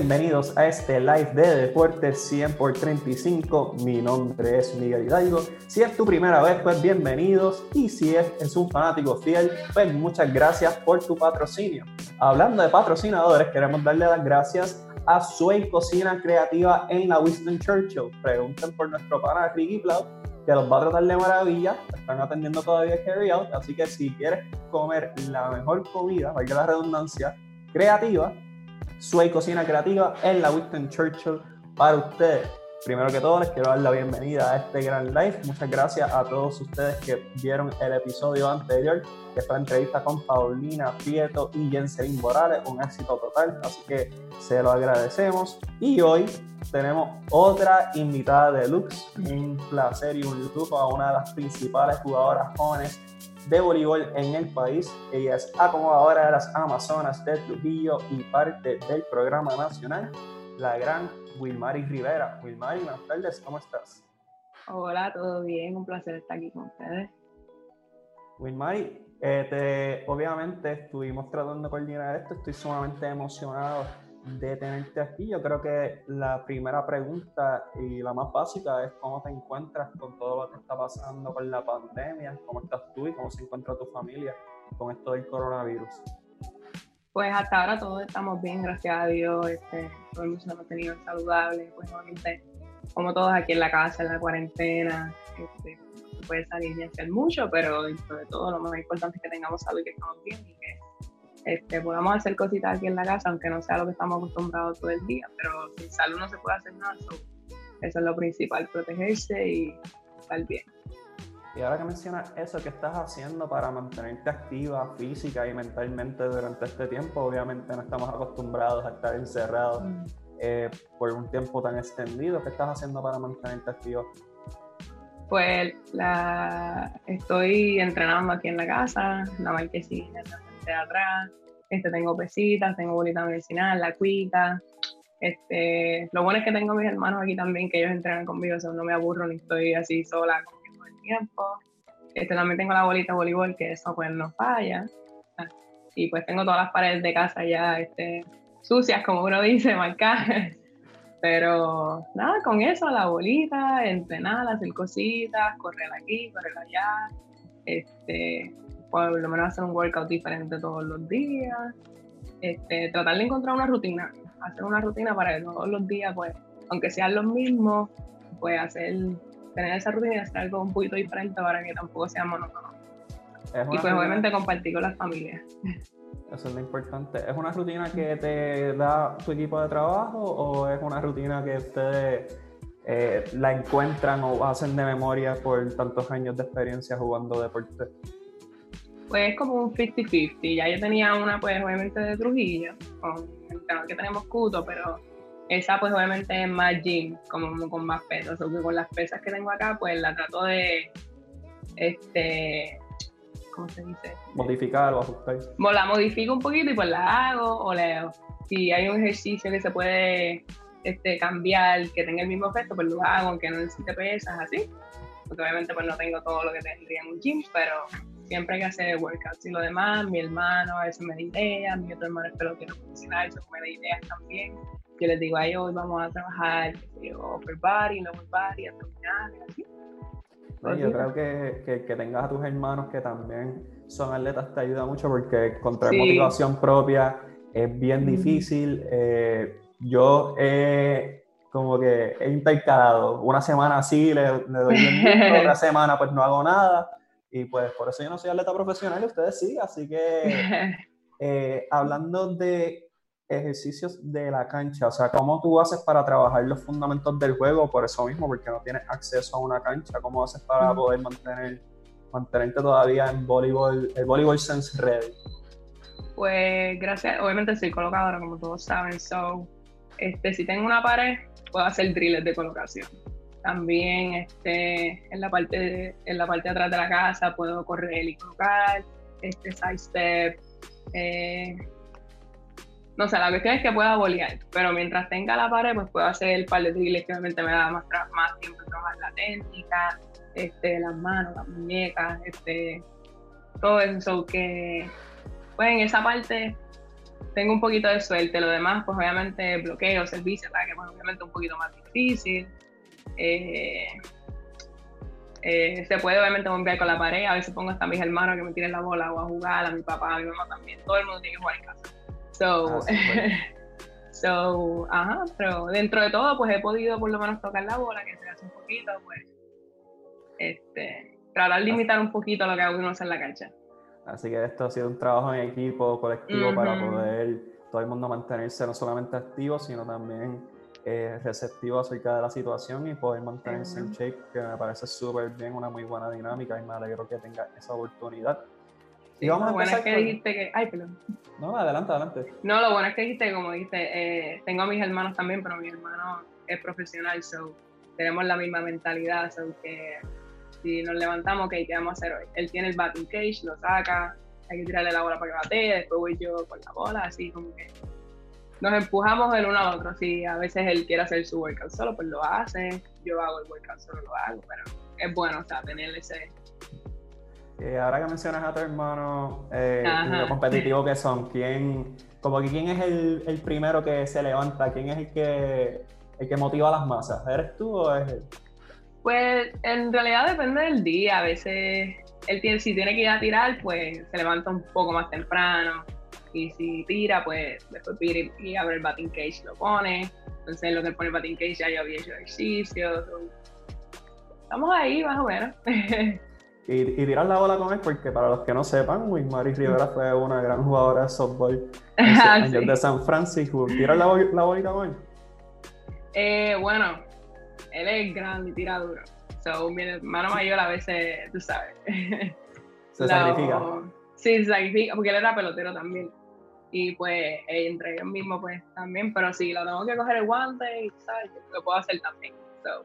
bienvenidos a este live de Deportes 100 por 35. Mi nombre es Miguel Hidalgo. Si es tu primera vez, pues bienvenidos. Y si es, un fanático fiel, pues muchas gracias por tu patrocinio. Hablando de patrocinadores, queremos darle las gracias a Sway Cocina Creativa en la Winston Churchill. Pregunten por nuestro pana Ricky Cloud, que los va a tratar de maravilla. Están atendiendo todavía Carry Out, así que si quieres comer la mejor comida, valga la redundancia, creativa, Sway Cocina Creativa en la Winston Churchill para ustedes. Primero que todo, les quiero dar la bienvenida a este gran live. Muchas gracias a todos ustedes que vieron el episodio anterior, que fue la entrevista con Paulina Prieto y Jenselin Morales. Un éxito total, así que se lo agradecemos. Y hoy tenemos otra invitada de Lux, un placer y un lujo a una de las principales jugadoras jóvenes de voleibol en el país. Ella es acomodadora de las Amazonas de Trujillo y parte del programa nacional, la gran Wilmary Rivera. Wilmary, buenas tardes, ¿cómo estás? Hola, todo bien, un placer estar aquí con ustedes. Wilmary, eh, obviamente estuvimos tratando de coordinar esto, estoy sumamente emocionado de tenerte aquí. Yo creo que la primera pregunta y la más básica es cómo te encuentras con todo lo que está pasando con la pandemia, cómo estás tú y cómo se encuentra tu familia con esto del coronavirus. Pues hasta ahora todos estamos bien, gracias a Dios. Este, todo el mundo se ha mantenido saludable. Pues obviamente, como todos aquí en la casa, en la cuarentena, este, se puede salir y hacer mucho, pero sobre todo lo más importante es que tengamos salud y que estamos bien y que este, podamos hacer cositas aquí en la casa, aunque no sea lo que estamos acostumbrados todo el día, pero sin salud no se puede hacer nada. eso es lo principal, protegerse y estar bien. Y ahora que mencionas eso, ¿qué estás haciendo para mantenerte activa física y mentalmente durante este tiempo? Obviamente no estamos acostumbrados a estar encerrados mm. eh, por un tiempo tan extendido. ¿Qué estás haciendo para mantenerte activa? Pues la, estoy entrenando aquí en la casa, la marquesina, de atrás, este, tengo pesitas, tengo bolita medicinal, la cuita. Este, lo bueno es que tengo mis hermanos aquí también, que ellos entrenan conmigo, o no me aburro ni estoy así sola todo el tiempo. Este, también tengo la bolita de voleibol, que eso pues no falla. Y pues tengo todas las paredes de casa ya este, sucias, como uno dice, marcadas. Pero nada, con eso, la bolita, entrenar, hacer cositas, correr aquí, correr allá. Este, por lo menos hacer un workout diferente todos los días, este, tratar de encontrar una rutina, hacer una rutina para que todos los días, pues, aunque sean los mismos, pues hacer, tener esa rutina y hacer algo un poquito diferente para que tampoco sea monótono. Y pues obviamente compartir con las familias. Eso es lo importante. ¿Es una rutina que te da tu equipo de trabajo o es una rutina que ustedes eh, la encuentran o hacen de memoria por tantos años de experiencia jugando deporte? Pues es como un 50-50. Ya yo tenía una, pues obviamente de Trujillo, con el canal que tenemos Cuto, pero esa pues obviamente es más gym, como con más pesos. O con las pesas que tengo acá, pues la trato de, este, ¿cómo se dice? Modificar o ajustar. la modifico un poquito y pues la hago, o leo. Si hay un ejercicio que se puede este, cambiar, que tenga el mismo efecto, pues lo hago, aunque no necesite pesas, así. Porque obviamente pues no tengo todo lo que tendría en un gym, pero siempre que hacer workouts y lo demás, mi hermano a veces me da ideas, mi otro hermano es pelotero profesional, eso me da ideas también. Yo les digo a ellos, hoy vamos a trabajar, upper body, lower body, abdominales, así. yo creo que, que, que, tengas a tus hermanos que también son atletas te ayuda mucho porque encontrar motivación propia es bien difícil. Eh, yo he como que he intercalado, una semana sí le, doy bien otra semana pues no hago nada, y pues por eso yo no soy atleta profesional y ustedes sí, así que eh, hablando de ejercicios de la cancha, o sea, ¿cómo tú haces para trabajar los fundamentos del juego por eso mismo? Porque no tienes acceso a una cancha, ¿cómo haces para poder mantener, mantenerte todavía en voleibol, el voleibol sense ready? Pues gracias, obviamente soy colocadora, como todos saben, so, este, si tengo una pared, puedo hacer drills de colocación. También este, en, la parte de, en la parte de atrás de la casa puedo correr y colocar, este, side step, eh, no sé, la cuestión es que pueda bolear, pero mientras tenga la pared, pues puedo hacer el par de drills que obviamente me da más, más tiempo trabajar la técnica, este, las manos, las muñecas, este, todo eso. que, pues en esa parte tengo un poquito de suerte. Lo demás, pues obviamente bloqueo, servicio, que pues obviamente un poquito más difícil. Eh, eh, se puede obviamente bombear con la pared, a veces pongo hasta a mis hermanos que me tiren la bola o a jugar, a mi papá, a mi mamá también, todo el mundo tiene que jugar en casa. So, ah, so, ajá, pero dentro de todo, pues he podido por lo menos tocar la bola, que se hace un poquito, pues, este, tratar de limitar un poquito lo que hago uno hace en la cancha. Así que esto ha sido un trabajo en equipo, colectivo, para poder todo el mundo mantenerse no solamente activo, sino también eh, receptivo acerca de la situación y poder mantenerse en shape, que me parece súper bien, una muy buena dinámica y me alegro que tenga esa oportunidad y vamos lo bueno es que dijiste que. Ay, perdón. No, adelante, adelante. No, lo bueno es que dijiste, como dijiste, eh, tengo a mis hermanos también, pero mi hermano es profesional, so tenemos la misma mentalidad, so que si nos levantamos, ok, ¿qué vamos a hacer hoy? Él tiene el batting cage, lo saca, hay que tirarle la bola para que batee, después voy yo con la bola, así como que nos empujamos el uno al otro. Si a veces él quiere hacer su workout solo, pues lo hace, yo hago el workout solo, lo hago, pero es bueno, o sea, tener ese, eh, ahora que mencionas a tu hermano eh, lo competitivo que son, ¿quién, como que quién es el, el, primero que se levanta? ¿Quién es el que, el que motiva a las masas? ¿Eres tú o es él? Pues en realidad depende del día. A veces él tiene, si tiene que ir a tirar, pues se levanta un poco más temprano. Y si tira, pues después pide y abre el batting cage, lo pone. Entonces, lo que pone el batting cage ya yo había hecho ejercicio. Estamos ahí, más o menos. y, tirar la bola con él, porque para los que no sepan, Wismari Rivera fue una gran jugadora de softball ah, de San Francisco. ¿Tirar la, la bolita con él? Eh, bueno, él es grande y tira duro. So, mi hermano mayor a veces, tú sabes. Se sacrifica. Sí, se sacrifica, porque él era pelotero también. Y pues entre ellos mismos, pues también. Pero si lo tengo que coger el guante, ¿sabes? Lo puedo hacer también. So,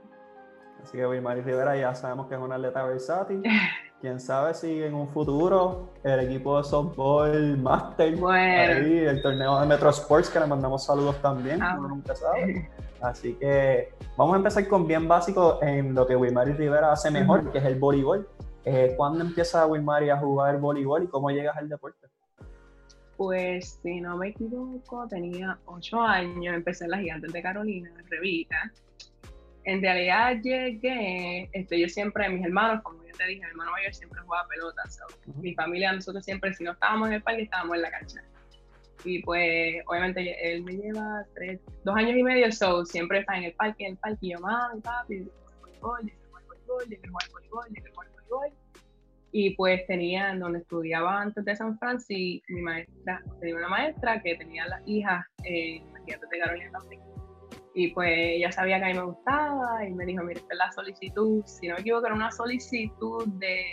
Así que Wilmary Rivera ya sabemos que es una atleta versátil. Quién sabe si en un futuro el equipo de softball Master, ahí, el torneo de Metro Sports, que le mandamos saludos también, ah, uno nunca sabe. Así que vamos a empezar con bien básico en lo que Wilmary Rivera hace mejor, que es el voleibol. Eh, ¿Cuándo empieza Wilmary a jugar voleibol y cómo llegas al deporte? Pues si no me equivoco, tenía ocho años, empecé en las Gigantes de Carolina, en Revita en realidad llegué, este, yo siempre, mis hermanos, como yo te dije, mi hermano mayor siempre jugaba pelota, mi familia, nosotros siempre, si no estábamos en el parque, estábamos en la cancha. Y pues, obviamente, él me lleva tres, dos años y medio, so, siempre está en el parque, en el parque, y yo, mami, papi, yo voleibol, yo voleibol, yo jugar voleibol, yo jugar voleibol. Y pues tenía, donde estudiaba antes de San Francisco, mi maestra, tenía una maestra que tenía las hijas la de Carolina también y pues ella sabía que a mí me gustaba y me dijo, mira, esta es la solicitud, si no me equivoco, era una solicitud de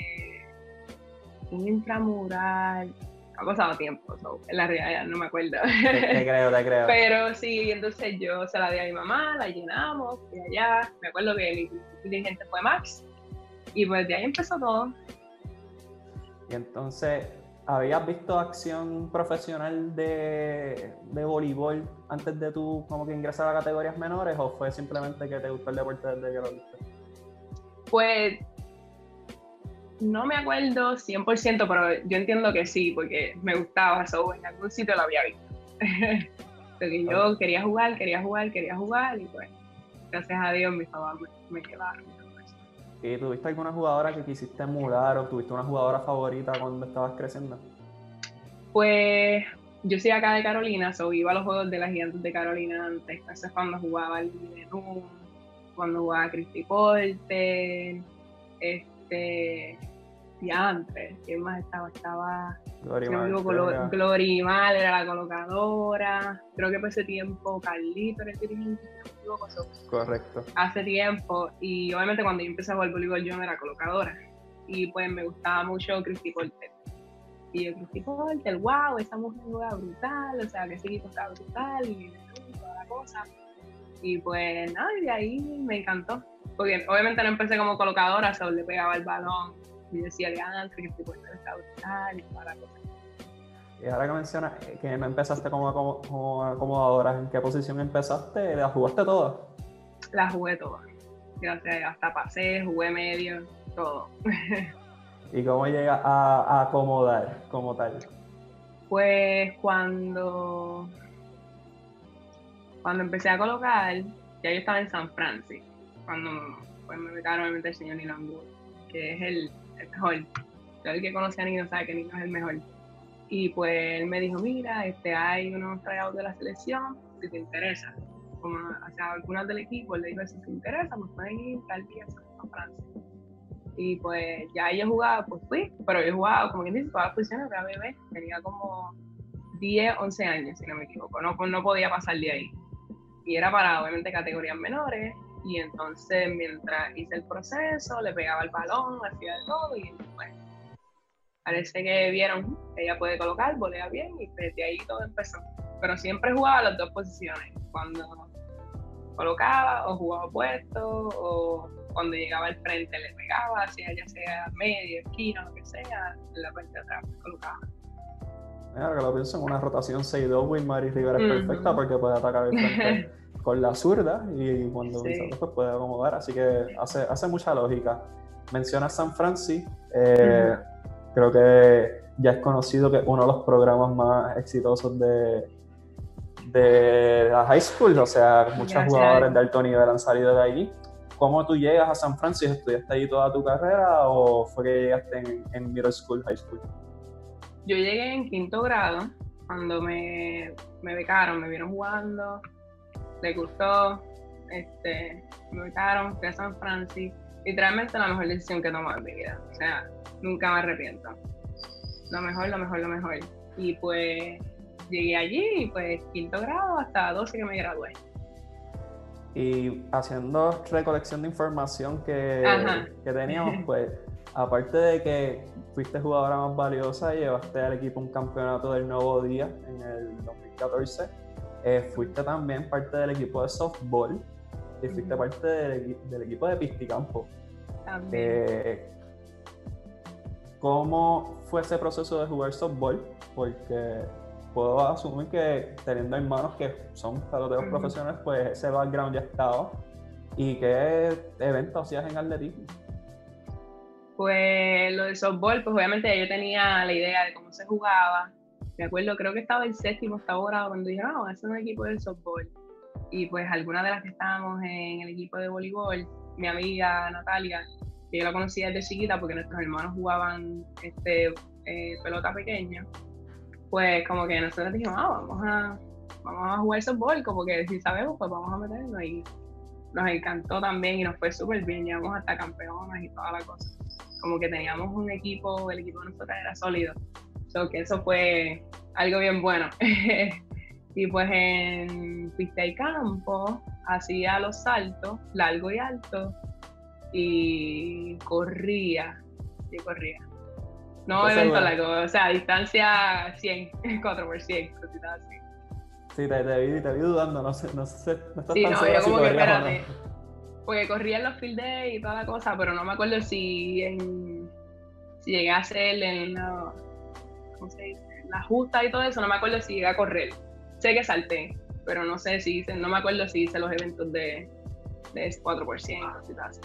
un intramural. Ha pasado tiempo, en la realidad no me acuerdo. Te, creo, te creo. Pero sí, entonces yo se la di a mi mamá, la llenamos, y allá. Me acuerdo que mi dirigente fue Max. Y pues de ahí empezó todo. Y entonces, ¿Habías visto acción profesional de, de, voleibol antes de tú como que ingresar a categorías menores o fue simplemente que te gustó el deporte desde que lo viste? Pues no me acuerdo 100%, pero yo entiendo que sí, porque me gustaba eso, en algún sitio lo había visto. porque yo quería jugar, quería jugar, quería jugar y pues gracias a Dios mis papás me, me llevaron. ¿Y tuviste alguna jugadora que quisiste emular o tuviste una jugadora favorita cuando estabas creciendo? Pues yo soy acá de Carolina, so iba a los juegos de las gigantes de Carolina antes. Eso es cuando jugaba el cuando jugaba Christy Porter, este, diantre, ¿quién más estaba? Estaba Glorimar, era la colocadora, creo que por ese tiempo Carlito era el dirigente, Correcto. Hace tiempo, y obviamente cuando yo empecé a jugar voleibol yo no era colocadora, y pues me gustaba mucho Christy Porter. Y yo, Christy Porter, wow, esa mujer juega brutal, o sea, que ese equipo está brutal, y toda la cosa. Y pues nada, y de ahí me encantó. Porque obviamente no empecé como colocadora, solo le pegaba el balón y decía antes que puesto está brutal y toda la cosa. Y ahora que mencionas eh, que no empezaste como, como, acomodadora, ¿en qué posición empezaste? ¿La jugaste todas? La jugué todas. Hasta pasé, jugué medio, todo. ¿Y cómo llegas a, acomodar como tal? Pues cuando, cuando empecé a colocar, ya yo estaba en San Francisco, cuando pues, me becaron el señor Nilan que es el, mejor. Todo el que conoce a Nino sabe que Nino es el mejor. Y pues él me dijo, mira, este, hay unos trayouts de la selección, si te interesa. Como, sea, algunas del equipo, le dijo, si te interesa, pues pueden ir tal día a Francia. Y pues ya yo jugaba, pues fui, pero yo jugaba, como quien dice, las posiciones, era bebé, tenía como 10, 11 años, si no me equivoco, no, no podía pasar de ahí. Y era para, obviamente, categorías menores, y entonces mientras hice el proceso, le pegaba el balón, hacía de todo y pues parece que vieron que ella puede colocar, volea bien y desde ahí todo empezó. Pero siempre jugaba las dos posiciones, cuando colocaba o jugaba puesto o cuando llegaba al frente le pegaba, hacía ya sea medio, esquina, lo que sea, en la parte de atrás colocaba. Mira, que lo pienso en una rotación 6-2, Wilmary Rivera es perfecta porque puede atacar el frente. con la zurda y cuando sí. pues puede acomodar, así que hace, hace mucha lógica. Menciona San Francisco, eh, creo que ya es conocido que es uno de los programas más exitosos de, de la high school, o sea, muchos jugadores de alto nivel han salido de allí. ¿Cómo tú llegas a San Francisco? ¿Estudiaste allí toda tu carrera o fue que llegaste en, en middle school, high school? Yo llegué en quinto grado, cuando me, me becaron, me vieron jugando, le gustó, este, me invitaron, fui a San Francisco. Literalmente la mejor decisión que he tomado en mi vida. O sea, nunca me arrepiento. Lo mejor, lo mejor, lo mejor. Y pues llegué allí y pues quinto grado hasta 12 que me gradué. Y haciendo recolección de información que, que teníamos, pues aparte de que fuiste jugadora más valiosa y llevaste al equipo un campeonato del nuevo día en el 2014, eh, fuiste también parte del equipo de softball y fuiste parte del, equipo de pisticampo. También. Eh, ¿Cómo fue ese proceso de jugar softball? Porque puedo asumir que teniendo hermanos que son peloteros profesionales, pues ese background ya estaba. ¿Y qué eventos hacías en atletismo? Pues lo de softball, pues obviamente yo tenía la idea de cómo se jugaba, me acuerdo, creo que estaba el séptimo, octavo grado cuando dije, no, ese es un equipo de softball. Y pues algunas de las que estábamos en el equipo de voleibol, mi amiga Natalia, que yo la conocía desde chiquita porque nuestros hermanos jugaban este, eh, pelota pequeña, pues como que nosotros dijimos, ah, vamos a, vamos a jugar softball, como que si sabemos, pues vamos a meternos. Y nos encantó también y nos fue súper bien, llegamos hasta campeonas y toda la cosa. Como que teníamos un equipo, el equipo de nosotros era sólido que eso fue algo bien bueno. y pues en pista y campo hacía los saltos, largo y alto, y corría, y corría. No evento largo, o sea, distancia 100, 4 por 100, cositas así. Sí, te, te, vi, te vi dudando, no sé, no sé, no estás sí, tan no, yo como que espérate. Porque corría en los field days y toda la cosa, pero no me acuerdo si en si llegué a hacer en no, la justa y todo eso, no me acuerdo si llegué a correr. Sé que salté, pero no sé si hice, no me acuerdo si hice los eventos de, de 4%,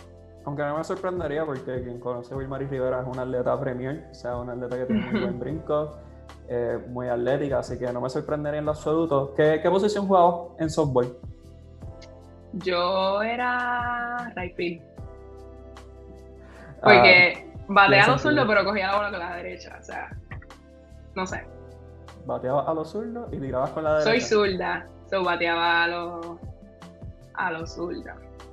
Aunque no me sorprendería porque quien conoce a Wilmary Rivera es una atleta premier, o sea, una atleta que tiene muy buen brinco, eh, muy atlética, así que no me sorprendería en lo absoluto. ¿Qué, qué posición jugabas en softball? Yo era right field. Porque ah, bateaba los zurdos, pero cogía la bola con la derecha, o sea no sé. bateabas a los zurdos y tirabas con la derecha. Soy zurda, so bateaba a los, a los zurdos.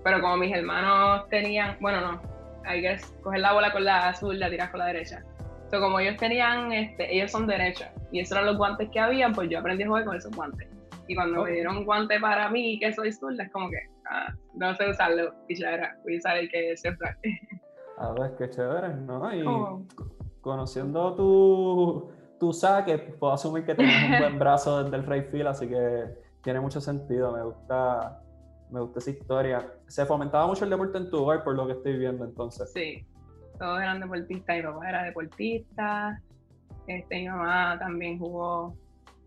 Pero como mis hermanos tenían, bueno, no, hay que coger la bola con la zurda, tirar con la derecha. So, como ellos tenían, este, ellos son derechos y esos eran los guantes que habían, pues yo aprendí a jugar con esos guantes. Y cuando me dieron un guante para mí, que soy zurda, es como que, ah, no sé usarlo, y ya era, voy a usar el que se A ver, qué chévere, ¿no? Y Oh. conociendo tu, tu saque, puedo asumir que tienes un buen brazo desde el right field, así que tiene mucho sentido, me gusta, me gusta esa historia. Se fomentaba mucho el deporte en tu hogar, por lo que estoy viendo entonces. Sí, todos eran deportistas, mi papá era deportista, este, mi mamá también jugó,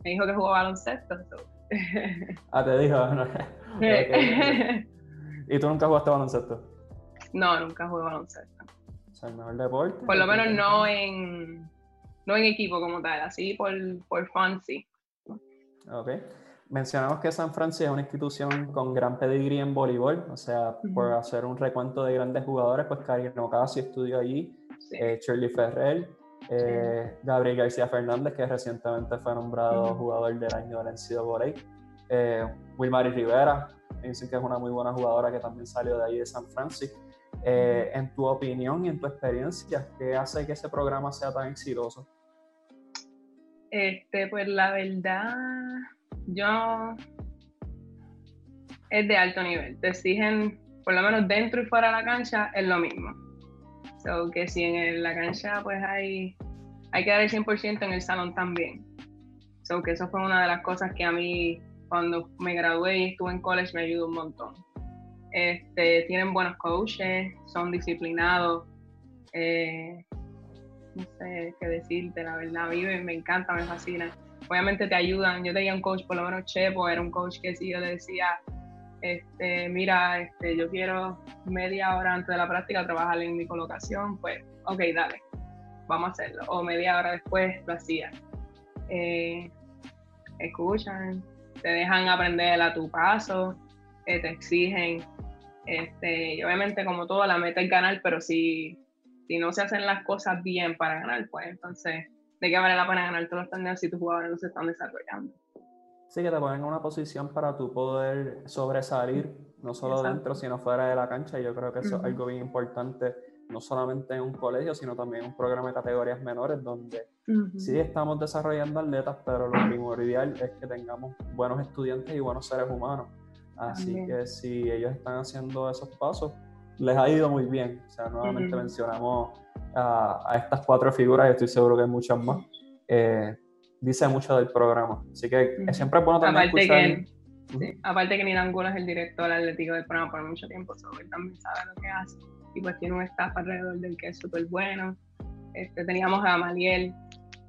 me dijo que jugó baloncesto. so. Ah, te dijo. ¿Y tú nunca jugaste baloncesto? no, nunca jugué baloncesto. O sea, el mejor deporte. Por lo menos no en, no en equipo como tal, así por, por fun, sí. Ok. Mencionamos que San Francisco es una institución con gran pedigrí en voleibol, o sea, por Ujú. hacer un recuento de grandes jugadores, pues Karina Ocasio estudió allí, sí. eh, Shirley Ferrer, eh, Gabriel García Fernández, que recientemente fue nombrado Ujú. jugador del año del NCAA, eh, Wilmary Rivera, dicen que es una muy buena jugadora que también salió de ahí de San Francisco. Eh, en tu opinión y en tu experiencia, ¿qué hace que ese programa sea tan exitoso? Este, pues la verdad, yo es de alto nivel. Te exigen, por lo menos dentro y fuera de la cancha, es lo mismo. So que si en la cancha pues hay, hay que dar el 100% en el salón también. So que eso fue una de las cosas que a mí cuando me gradué y estuve en college me ayudó un montón. Este, tienen buenos coaches, son disciplinados. eh, no sé qué decirte, la verdad, mí me, encanta, me fascina. Obviamente te ayudan, yo tenía un coach, por lo menos Chepo, era un coach que si yo le decía, este, mira, este, yo quiero media hora antes de la práctica trabajar en mi colocación, pues, ok, dale, vamos a hacerlo. O media hora después lo hacía. Eh, escuchan, te dejan aprender a tu paso, eh, te exigen. Este, y obviamente, como todo, la meta es ganar, pero si, si no se hacen las cosas bien para ganar, pues entonces, ¿de qué vale la pena ganar todos los torneos si tus jugadores no se están desarrollando? Sí, que te ponen en una posición para tú poder sobresalir, no solo Exacto. dentro, sino fuera de la cancha. Y yo creo que eso Ujú. es algo bien importante, no solamente en un colegio, sino también en un programa de categorías menores, donde sí estamos desarrollando atletas, pero lo primordial es que tengamos buenos estudiantes y buenos seres humanos. Así También. que si ellos están haciendo esos pasos, les ha ido muy bien. O sea, nuevamente Ujú. mencionamos a, a estas cuatro figuras y estoy seguro que hay muchas más. Eh, dice mucho del programa. Así que Ujú. siempre es bueno también Aparte escuchar... que, sí, aparte que Nina Angulo es el director atlético del programa por mucho tiempo, so, él también sabe lo que hace. Y pues tiene un staff alrededor del que es súper bueno. Este, teníamos a Gamaliel,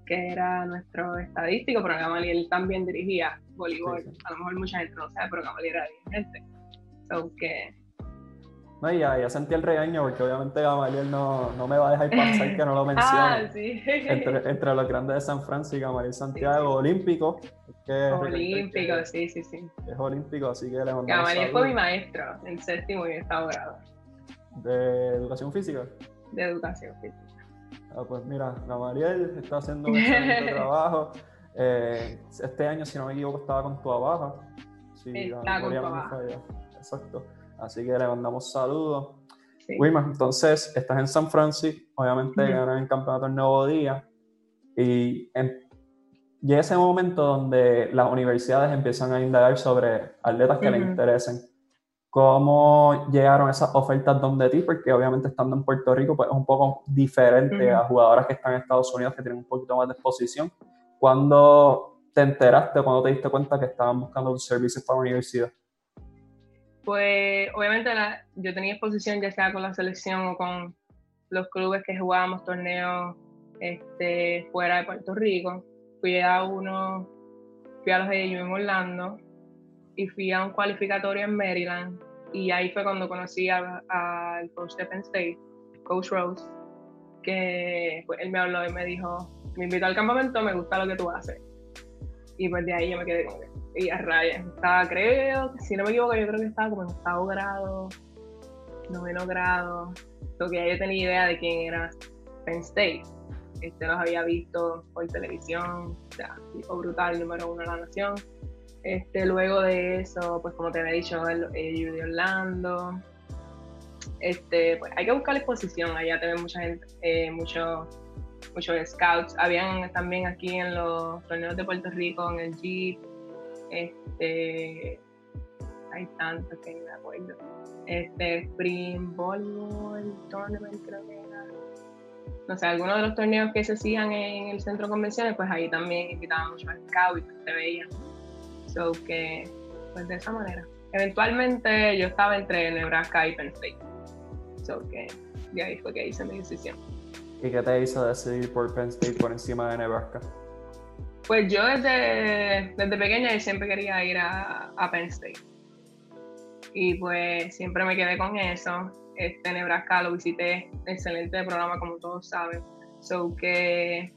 que era nuestro estadístico, pero Gamaliel también dirigía voleibol. Sí, sí. A lo mejor mucha gente no sabe, pero Gamaliel era dirigente. So que No, y ya, ya sentí el regaño porque obviamente Gamaliel no, no me va a dejar pasar que no lo mencione. Ah, sí. entre, entre los grandes de San Francisco Gamaliel Santiago, olímpico. que Olímpico, que sí, sí, sí. Es olímpico, así que le mandamos Gamaliel fue mi maestro en séptimo y octavo grado de educación física. de educación física. Ah, pues mira, Gamaliel está haciendo un excelente trabajo. Eh, este año, si no me equivoco, estaba con tu baja. Sí, Está con me Baja. Exacto. Así que le mandamos saludos. Sí. Wilma, entonces estás en San Francisco, obviamente Ujú. ganas el campeonato el nuevo día. Y en- llega ese momento donde las universidades empiezan a indagar sobre atletas que les Ujú. interesen. ¿Cómo llegaron esas ofertas donde ti? Porque obviamente estando en Puerto Rico pues es un poco diferente Ujú. a jugadoras que están en Estados Unidos que tienen un poquito más de exposición. ¿Cuándo te enteraste, cuando te diste cuenta que estaban buscando tus servicios para la universidad? Pues obviamente yo tenía exposición ya sea con la selección o con los clubes que jugábamos torneos este, fuera de Puerto Rico. Fui a uno, fui a los AU en Orlando y fui a un cualificatorio en Maryland y ahí fue cuando conocí al coach de Penn State, Coach Rose, que pues, él me habló y me dijo, me invitó al campamento, me gusta lo que tú haces. Y pues de ahí yo me quedé como que, y a rayas. Estaba, creo, si no me equivoco, yo creo que estaba como en octavo grado, noveno grado. Lo que ya yo tenía idea de quién era Penn State. este, los había visto por televisión, o sea, tipo brutal, número uno de la nación. Este, luego de eso, pues como te había dicho, el, el de Orlando. Este, pues hay que buscar la exposición, allá te ven mucha gente, eh, muchos scouts. Habían también aquí en los torneos de Puerto Rico, en el Jeep. Este, hay tantos que no me acuerdo. Este, Spring Volleyball Tournament, creo que era. No sé, algunos de los torneos que se hacían en el centro de convenciones, pues ahí también invitaban muchos scouts y se veían. So que, pues de esa manera. Eventualmente yo estaba entre Nebraska y Penn State. So que de ahí fue que hice mi decisión. ¿Y qué te hizo decidir por Penn State por encima de Nebraska? Pues yo desde, desde pequeña siempre quería ir a, Penn State. Y pues siempre me quedé con eso. Este Nebraska lo visité, excelente programa como todos saben. So que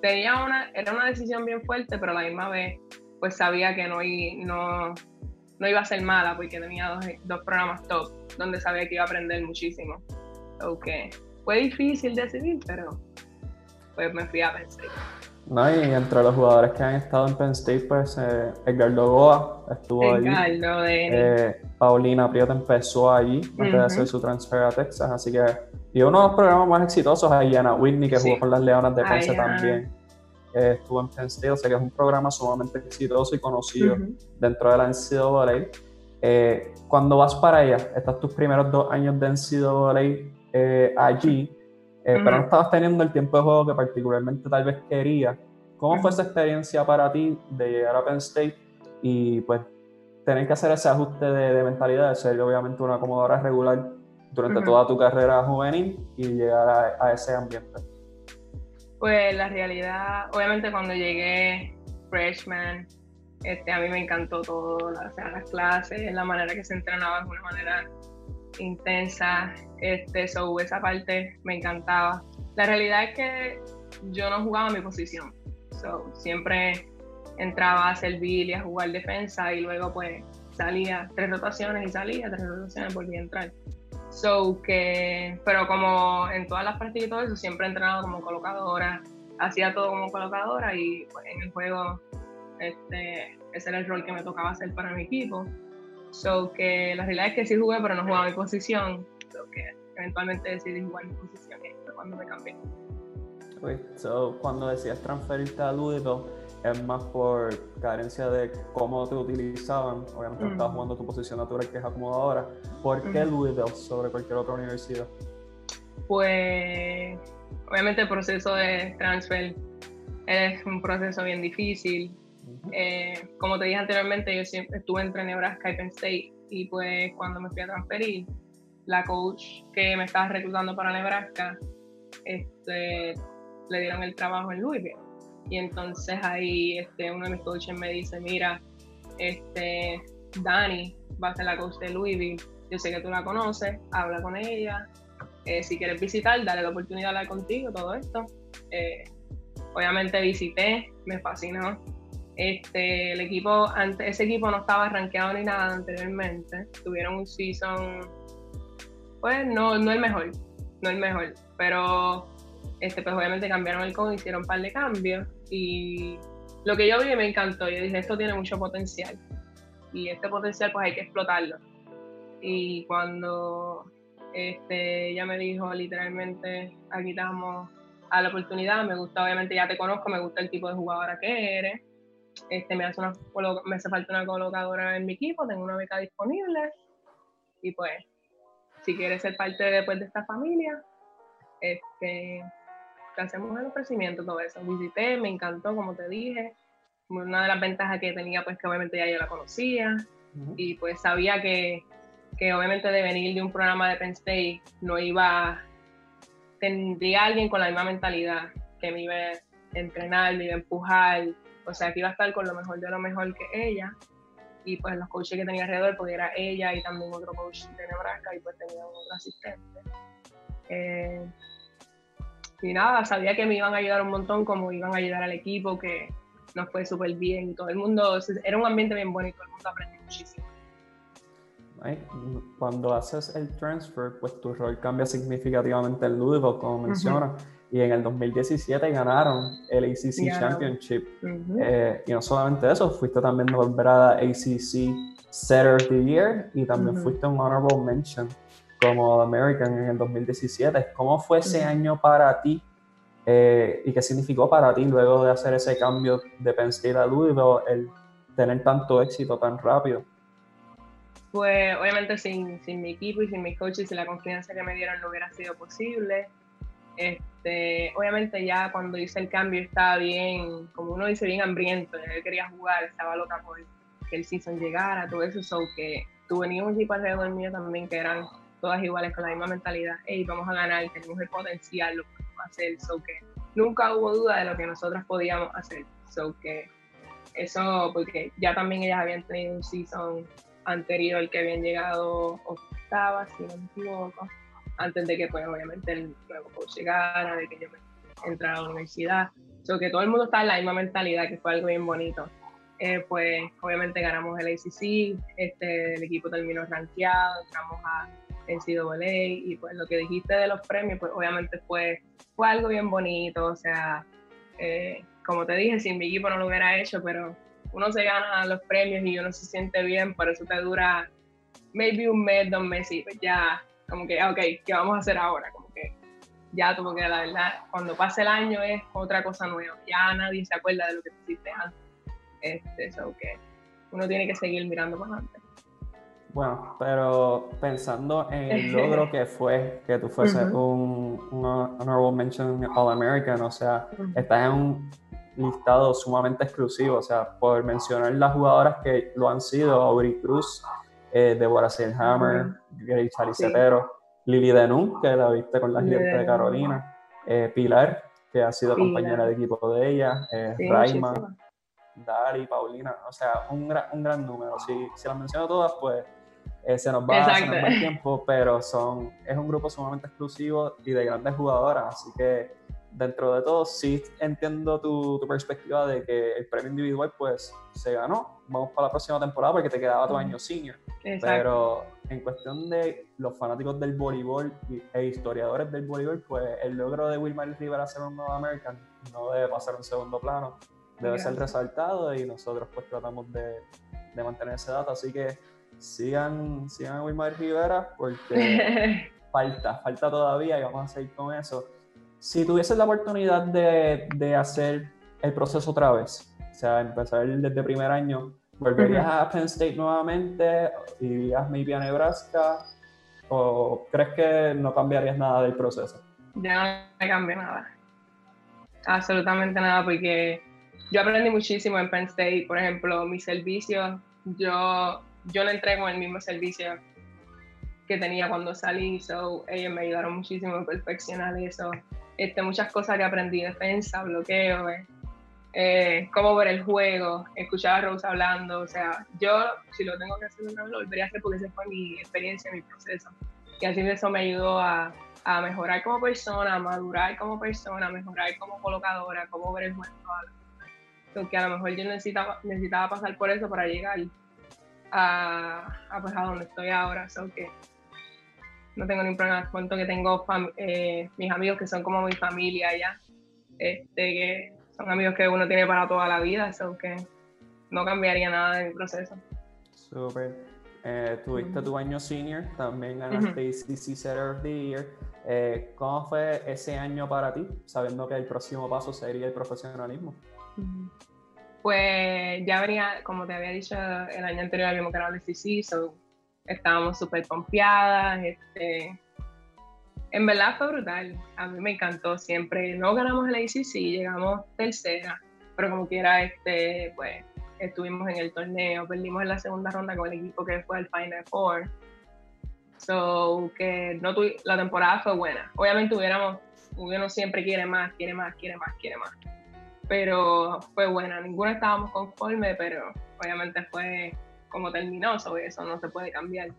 tenía una, era una decisión bien fuerte, pero a la misma vez pues sabía que no, iba a ser mala porque tenía dos, dos, programas top donde sabía que iba a aprender muchísimo. Ok, fue difícil decidir, pero pues me fui a Penn State. No, y entre los jugadores que han estado en Penn State, pues eh, Edgardo Goa estuvo allí. Eh, Paulina Prieto empezó allí antes de hacer su transfer a Texas, así que y uno de los programas más exitosos, Ayana Whitney, que jugó con las Leonas de Ponce también. Estuvo en Penn State, o sea que es un programa sumamente exitoso y conocido dentro de la NCAA. Eh, cuando vas para allá, estás tus primeros dos años de NCAA eh, allí, eh, pero no estabas teniendo el tiempo de juego que particularmente tal vez querías. ¿Cómo fue esa experiencia para ti de llegar a Penn State y pues tener que hacer ese ajuste de, mentalidad, de ser obviamente una acomodadora regular durante toda tu carrera juvenil y llegar a ese ambiente? Pues la realidad, obviamente cuando llegué freshman, este, a mí me encantó todo, o sea, las clases, la manera que se entrenaba de una manera intensa, este, so, esa parte me encantaba. La realidad es que yo no jugaba mi posición, so, siempre entraba a servir y a jugar defensa y luego pues salía tres rotaciones y salía, tres rotaciones volvía a entrar. So que, pero como en todas las partidas y todo eso, siempre he entrenado como colocadora, hacía todo como colocadora y pues, en el juego este, ese era el rol que me tocaba hacer para mi equipo. So que la realidad es que sí jugué, pero no jugaba mi posición. So que eventualmente decidí jugar mi posición cuando me cambié. so, cuando decías transferirte a Louisville, es más por carencia de cómo te utilizaban. Obviamente estabas jugando tu posición natural, que es acomodadora. ¿Por qué Louisville sobre cualquier otra universidad? Pues, obviamente el proceso de transfer es un proceso bien difícil. Eh, como te dije anteriormente, yo siempre estuve entre Nebraska y Penn State y pues cuando me fui a transferir, la coach que me estaba reclutando para Nebraska, este, le dieron el trabajo en Louisville. Y entonces ahí este, uno de mis coaches me dice, mira, este, Dani va a ser la coach de Louisville, yo sé que tú la conoces, habla con ella, eh, si quieres visitar, dale la oportunidad de hablar contigo, todo esto. Eh, obviamente visité, me fascinó. Este, el equipo, ese equipo no estaba rankeado ni nada anteriormente. Tuvieron un season, pues no, no el mejor, no el mejor, pero este, pues obviamente cambiaron el con, hicieron un par de cambios y lo que yo vi me encantó. Yo dije, esto tiene mucho potencial y este potencial pues hay que explotarlo. Y cuando este, ella me dijo literalmente, aquí estamos a la oportunidad, me gusta, obviamente ya te conozco, me gusta el tipo de jugadora que eres, este, me, hace una, me hace falta una colocadora en mi equipo, tengo una beca disponible y pues si quieres ser parte después de esta familia, este, hacemos el ofrecimiento, todo eso. Visité, me encantó, como te dije. Una de las ventajas que tenía, pues que obviamente ya yo la conocía y pues sabía que, que, obviamente de venir de un programa de Penn State no iba, tendría alguien con la misma mentalidad que me iba a entrenar, me iba a empujar, o sea, que iba a estar con lo mejor de lo mejor que ella y pues los coaches que tenía alrededor, pues era ella y también otro coach de Nebraska y pues tenía otro asistente. Eh, y nada, sabía que me iban a ayudar un montón, como iban a ayudar al equipo, que nos fue súper bien. Y todo el mundo, era un ambiente bien bonito, todo el mundo aprendió muchísimo. Cuando haces el transfer, pues tu rol cambia significativamente en Louisville, como mencionas. Y en el 2017 ganaron el ACC Championship. Eh, y no solamente eso, fuiste también nombrada ACC Setter of the Year y también fuiste un Honorable Mention como American en el 2017. ¿Cómo fue ese año para ti eh, y qué significó para ti luego de hacer ese cambio de Penn State a Louisville, el tener tanto éxito tan rápido? Pues obviamente sin, sin mi equipo y sin mis coaches y la confianza que me dieron no hubiera sido posible. Este, obviamente ya cuando hice el cambio estaba bien, como uno dice, bien hambriento, él quería jugar, estaba loca por que el season llegara, todo eso, so que tuve un equipo alrededor mío también que eran todas iguales con la misma mentalidad, hey, vamos a ganar, tenemos el potencial, lo podemos hacer, so que nunca hubo duda de lo que nosotros podíamos hacer, so que eso, porque ya también ellas habían tenido un season anterior que habían llegado octava, si no me equivoco, antes de que pues obviamente el nuevo coach llegara, de que yo entrara a la universidad. So que todo el mundo está en la misma mentalidad, que fue algo bien bonito. Eh, pues obviamente ganamos el ACC, este, el equipo terminó rankeado, entramos a NCAA y pues lo que dijiste de los premios, pues obviamente fue, fue algo bien bonito, o sea, eh, como te dije, sin mi equipo no lo hubiera hecho, pero uno se gana los premios y uno se siente bien, por eso te dura maybe un mes, dos meses y pues ya, como que, ok, ¿qué vamos a hacer ahora? Como que ya, como que la verdad, cuando pase el año es otra cosa nueva, ya nadie se acuerda de lo que hiciste antes. Este, eso que uno tiene que seguir mirando más adelante. Bueno, pero pensando en el logro que fue que tú fuese un, un, Honorable Mention All American, o sea, estás en un listado sumamente exclusivo, o sea, por mencionar las jugadoras que lo han sido, Aubrey Cruz, eh, Deborah Hammer, Grace Alicetero, Lili Denun, que la viste con la gente de Carolina, eh, Pilar, que ha sido compañera de equipo de ella, eh, Raima, Dari, Paulina, o sea, un, gran, un gran número. Si, si las menciono todas, pues eh, se, nos va, se nos va el tiempo, pero son, es un grupo sumamente exclusivo y de grandes jugadoras, así que dentro de todo sí entiendo tu, tu, perspectiva de que el premio individual pues se ganó, vamos para la próxima temporada porque te quedaba tu año senior, pero en cuestión de los fanáticos del voleibol e historiadores del voleibol, pues el logro de Wilmar Rivera ser un nuevo American no debe pasar un segundo plano, debe ser resaltado y nosotros pues tratamos de, de mantener ese dato, así que sigan, sigan a Wilmar Rivera porque falta, falta todavía y vamos a seguir con eso. Si tuvieses la oportunidad de, de, hacer el proceso otra vez, o sea, empezar desde primer año, ¿volverías a Penn State nuevamente? ¿Irías maybe a Nebraska? ¿O crees que no cambiarías nada del proceso? Ya no me cambia nada. Absolutamente nada, porque yo aprendí muchísimo en Penn State. Por ejemplo, mi servicio, yo, yo le entrego el mismo servicio que tenía cuando salí, so ellos me ayudaron muchísimo a perfeccionar eso. Este, muchas cosas que aprendí, defensa, bloqueo, eh, eh, cómo ver el juego, escuchar a Rose hablando, o sea, yo si lo tengo que hacer lo volvería a hacer porque esa fue mi experiencia, mi proceso. Y así eso me ayudó a, a mejorar como persona, a madurar como persona, a mejorar como colocadora, cómo ver el juego. Porque a lo mejor yo necesitaba, necesitaba pasar por eso para llegar a, a, pues, a donde estoy ahora. So que no tengo ningún problema. Cuento que tengo eh, mis amigos que son como mi familia ya, este, que son amigos que uno tiene para toda la vida, eso que no cambiaría nada de mi proceso. Súper. Eh, tuviste tu año senior, también ganaste uh ACC Setter of the Year. Eh, ¿Cómo fue ese año para ti, sabiendo que el próximo paso sería el profesionalismo? Pues ya venía, como te había dicho, el año anterior habíamos ganado el ACC, so estábamos súper confiadas. Este, en verdad fue brutal, a mí me encantó siempre. No ganamos el ACC, llegamos tercera, pero como quiera, este, pues estuvimos en el torneo, perdimos en la segunda ronda con el equipo que fue el Final Four. So, que no la temporada fue buena. Obviamente hubiéramos, uno siempre quiere más, quiere más, quiere más, quiere más. Pero fue buena, ninguno estábamos conforme, pero obviamente fue como terminó, sobre eso no se puede cambiar.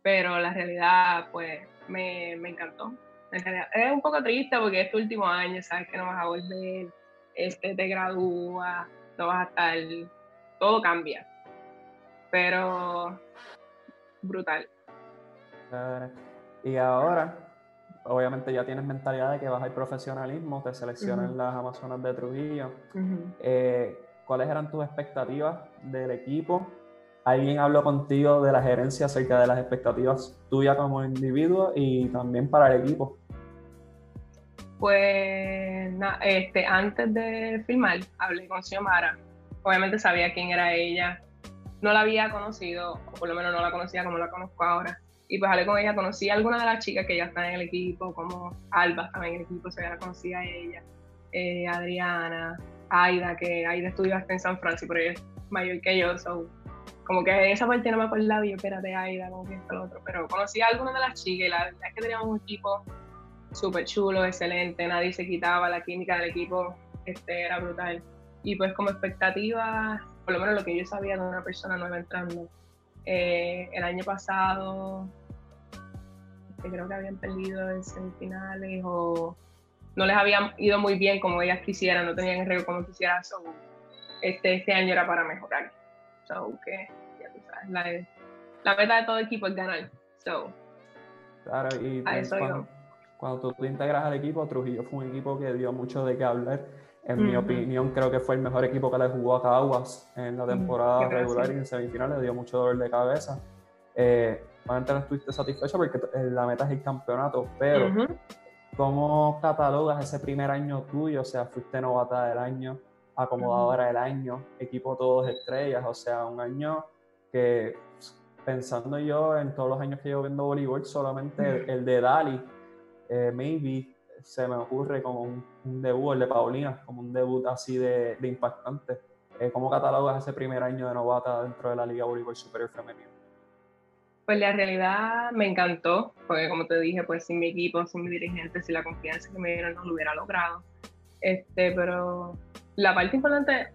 Pero la realidad, pues, me, me encantó. es un poco triste porque este último año, sabes que no vas a volver, este, te gradúas, no vas a estar, todo cambia. Pero brutal. y ahora, obviamente ya tienes mentalidad de que vas al profesionalismo, te seleccionan las Amazonas de Trujillo. Eh, ¿Cuáles eran tus expectativas del equipo? ¿Alguien habló contigo de la gerencia acerca de las expectativas tuyas como individuo y también para el equipo? Pues este, antes de filmar, hablé con Xiomara. Obviamente sabía quién era ella. No la había conocido, o por lo menos no la conocía como la conozco ahora. Y pues hablé con ella, conocí a algunas de las chicas que ya están en el equipo, como Alba estaba en el equipo, o sea, la conocía a ella, eh, Adriana, Aida, que Aida estudió hasta en San Francisco, pero ella es mayor que yo, so, como que esa parte no me acordaba, yo espérate Aida, como que esto, lo otro, pero conocí a algunas de las chicas y la verdad es que teníamos un equipo súper chulo, excelente, nadie se quitaba, la química del equipo este, era brutal. Y pues como expectativa, por lo menos lo que yo sabía de una persona nueva entrando, eh, el año pasado creo que habían perdido en semifinales o no les había ido muy bien como ellas quisieran, no tenían el rego como quisieran. este, este año era para mejorar. So, que, ya tú sabes, la, la, meta de todo equipo es ganar. So, claro, y cuando, cuando, tú te integras al equipo, Trujillo fue un equipo que dio mucho de qué hablar en mi opinión, creo que fue el mejor equipo que le jugó a Caguas en la temporada regular y en semifinales. Le dio mucho dolor de cabeza. Eh, obviamente no estuviste satisfecho porque la meta es el campeonato, pero ¿cómo catalogas ese primer año tuyo? O sea, fuiste novata del año, acomodadora del año, equipo todos estrellas, o sea, un año que pensando yo en todos los años que llevo viendo voleibol, solamente el, de Dali, eh, maybe se me ocurre como un, debut, el de Paulina, como un debut así de, impactante. Eh, ¿Cómo catalogas ese primer año de novata dentro de la Liga Voleibol Superior Femenino? Pues la realidad me encantó, porque como te dije, pues sin mi equipo, sin mi dirigente, sin la confianza que me dieron, no lo hubiera logrado. Este, pero la parte importante,